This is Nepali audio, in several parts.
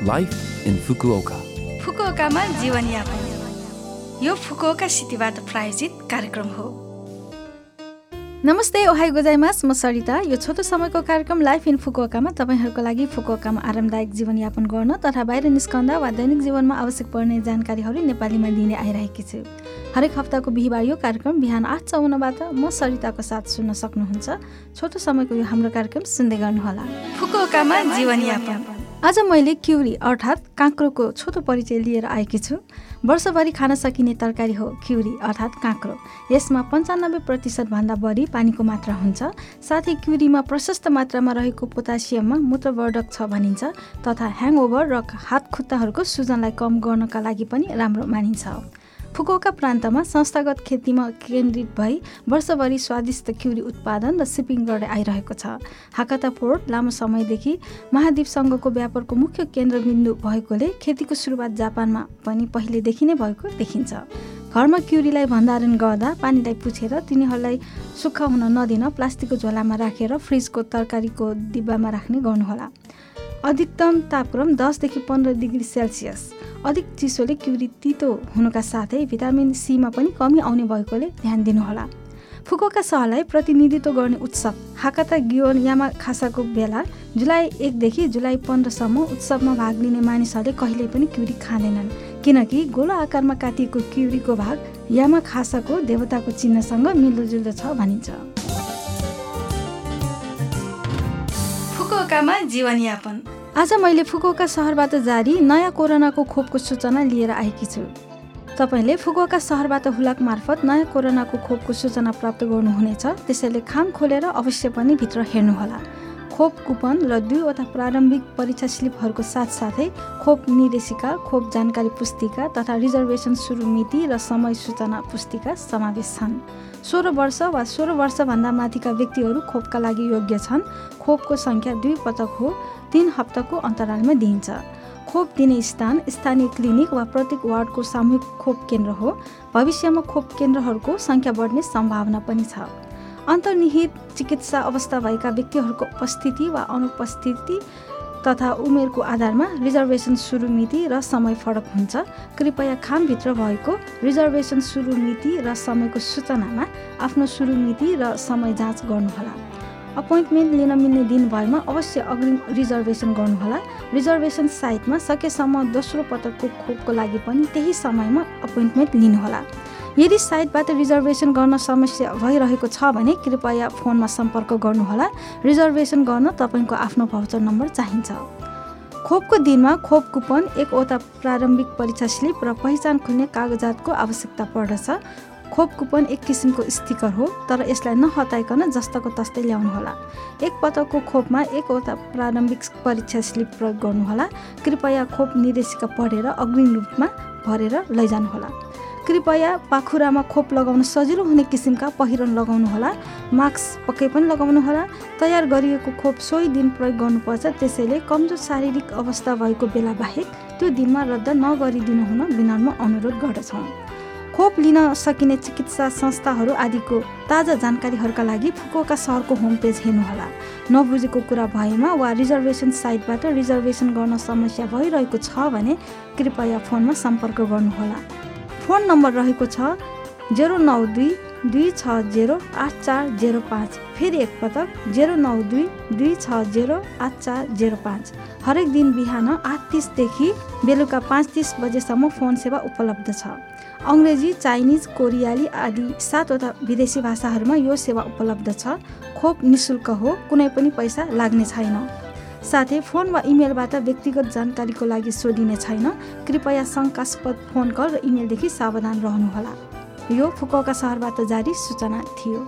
लाइफ इन फुकुओका फुकुओकामा जीवनयापन यो फुकुओका सिटीबाट प्रायोजित कार्यक्रम हो नमस्ते ओहाई गोजाइमास म सरिता यो छोटो समयको कार्यक्रम लाइफ इन फुकुओकामा तपाईँहरूको लागि फुकुओकामा आरामदायक जीवनयापन गर्न तथा बाहिर निस्कँदा वा दैनिक जीवनमा आवश्यक पर्ने जानकारीहरू नेपालीमा दिने आइरहेकी छु हरेक हप्ताको बिहिबार यो कार्यक्रम बिहान आठ चौन्नबाट म सरिताको साथ सुन्न सक्नुहुन्छ छोटो समयको यो हाम्रो कार्यक्रम सुन्दै गर्नुहोला फुकुओकामा जीवनयापन आज मैले क्युरी अर्थात् काँक्रोको छोटो परिचय लिएर आएकी छु। वर्षभरि खान सकिने तरकारी हो क्युरी अर्थात् काँक्रो। यसमा पन्चानब्बे प्रतिशतभन्दा बढी पानीको मात्रा हुन्छ। साथै क्युरीमा प्रशस्त मात्रामा रहेको पोटासियममा मूत्रवर्धक छ भनिन्छ तथा ह्याङओभर र हात खुट्टाहरूको सुजनलाई कम गर्नका लागि पनि राम्रो मानिन्छ। फुकुका प्रान्तमा संस्थागत खेतीमा केन्द्रित भई वर्षभरि स्वादिष्ट क्युरी उत्पादन र सिपिङ गर्दै आइरहेको छ। हाकाता पोर्ट लामो समयदेखि महाद्वीपसँगको व्यापारको मुख्य केन्द्रबिन्दु भएकोले खेतीको सुरुवात जापानमा पनि पहिलेदेखि नै भएको देखिन्छ। घरमा क्युरीलाई भण्डारण गर्दा पानीलाई पुछेर तिनीहरूलाई सुक्खा हुन नदिन प्लास्टिकको झोलामा राखेर फ्रिजको तरकारीको डिब्बामा राख्ने गर्नुहोला। अधिकतम तापक्रम दसदेखि पन्ध्र डिग्री सेल्सियस। अधिक चिसोले क्युरी तितो हुनुका साथै भिटामिन सीमा पनि कमी आउने भएकोले ध्यान दिनुहोला। फुकोका सहरलाई प्रतिनिधित्व गर्ने उत्सव हाकाता गियोन यामा खासाको बेला जुलाई एकदेखि जुलाई पन्ध्रसम्म उत्सवमा भाग लिने मानिसहरूले कहिल्यै पनि क्युरी खाँदैनन् किनकि गोलो आकारमा काटिएको क्युरीको भाग यामा खासाको देवताको चिन्हसँग मिल्दोजुल्दो छ भनिन्छ। फुकुओकामा जीवनयापन। आज मैले फुकुओका सहरबाट जारी नयाँ कोरोनाको खोपको सूचना लिएर आएकी छु। तपाईँले फुकुओका सहरबाट हुलाक मार्फत नयाँ कोरोनाको खोपको सूचना प्राप्त गर्नुहुनेछ त्यसैले खाम खोलेर अवश्य पनि भित्र हेर्नुहोला। खोप कुपन र दुईवटा प्रारम्भिक परीक्षा स्लिपहरूको साथसाथै खोप निर्देशिका खोप जानकारी पुस्तिका तथा रिजर्भेसन सुरु मिति र समय सूचना पुस्तिका समावेश छन्। सोह्र वर्ष वा सोह्र वर्षभन्दा माथिका व्यक्तिहरू खोपका लागि योग्य छन्। खोपको सङ्ख्या दुई पटक हो तिन हप्ताको अन्तरालमा दिइन्छ। खोप दिने स्थान स्थानीय क्लिनिक वा प्रत्येक वार्डको सामूहिक खोप केन्द्र हो। भविष्यमा खोप केन्द्रहरूको सङ्ख्या बढ्ने सम्भावना पनि छ। अन्तर्निहित चिकित्सा अवस्था भएका व्यक्तिहरूको उपस्थिति वा अनुपस्थिति तथा उमेरको आधारमा रिजर्भेसन सुरु मिति र समय फरक हुन्छ। कृपया खामभित्र भएको रिजर्भेसन सुरु मिति र समयको सूचनामा आफ्नो सुरु मिति र समय जाँच गर्नुहोला। अपोइन्टमेन्ट लिन मिल्ने दिन भएमा अवश्य अग्रिम रिजर्भेसन गर्नुहोला। रिजर्भेसन साइटमा सकेसम्म दोस्रो पटकको खोपको लागि पनि त्यही समयमा अपोइन्टमेन्ट लिनुहोला। यदि साइटबाट रिजर्भेसन गर्न समस्या भइरहेको छ भने कृपया फोनमा सम्पर्क गर्नुहोला। रिजर्भेसन गर्न तपाईँको आफ्नो भाउचर नम्बर चाहिन्छ। खोपको दिनमा खोप कुपन एकवटा प्रारम्भिक परीक्षा स्लिप र पहिचान खुल्ने कागजातको आवश्यकता पर्दछ। खोप कुपन एक किसिमको स्टिकर हो तर यसलाई नहटाइकन जस्ताको तस्तै ल्याउनुहोला। एक पटकको खोपमा एकवटा प्रारम्भिक परीक्षा स्लिप प्रयोग गर्नुहोला। कृपया खोप निर्देशिका पढेर अग्रिम रूपमा भरेर लैजानुहोला। कृपया पाखुरामा खोप लगाउन सजिलो हुने किसिमका पहिरन लगाउनुहोला। मास्क पक्कै पनि लगाउनुहोला। तयार गरिएको खोप सोही दिन प्रयोग गर्नुपर्छ। त्यसैले कमजोर शारीरिक अवस्था भएको बेला बाहेक त्यो दिनमा रद्द नगरिदिनु हुन विनम्र अनुरोध गर्दछौँ। खोप लिन सकिने चिकित्सा संस्थाहरू आदिको ताजा जानकारीहरूका लागि फुकुका सहरको होम पेज हेर्नुहोला। नबुझेको कुरा भएमा वा रिजर्भेसन साइटबाट रिजर्भेसन गर्न समस्या भइरहेको छ भने कृपया फोनमा सम्पर्क गर्नुहोला। फोन नम्बर रहेको छ जेरो नौ दुई दुई छ जेरो आठ चार जेरो पाँच। फेरि एकपटक जेरो नौ दुई दुई छ जेरो आठ चार जेरो पाँच। हरेक दिन बिहान आठ तिसदेखि बेलुका पाँच तिस बजेसम्म फोन सेवा उपलब्ध छ। अङ्ग्रेजी चाइनिज कोरियाली आदि सातवटा विदेशी भाषाहरूमा यो सेवा उपलब्ध छ। खोप निशुल्क हो कुनै पनि पैसा लाग्ने छैन। साथै फोन वा इमेलबाट व्यक्तिगत जानकारीको लागि सोधिने छैन। कृपया शङ्कास्पद फोन कल र इमेलदेखि सावधान रहनुहोला। यो फुकुका सहरबाट जारी सूचना थियो।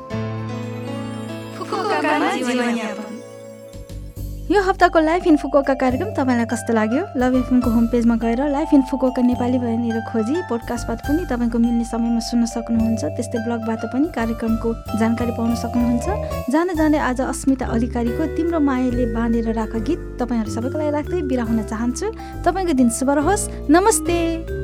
यो हप्ताको लाइफ इन फुकोका कार्यक्रम तपाईँलाई कस्तो लाग्यो? लभ एफएमको होम पेजमा गएर लाइफ इन फुकोका नेपाली भनेर खोजी पोडकास्टबाट पनि तपाईँको मिल्ने समयमा सुन्न सक्नुहुन्छ। त्यस्तै ब्लगबाट पनि कार्यक्रमको जानकारी पाउन सक्नुहुन्छ। जाँदै जाँदै आज अस्मिता अधिकारीको तिम्रो मायाले बाँधेर राख गीत तपाईँहरू सबैको लागि राख्दै बिरा हुन चाहन्छु। तपाईँको दिन शुभ रहोस्। नमस्ते!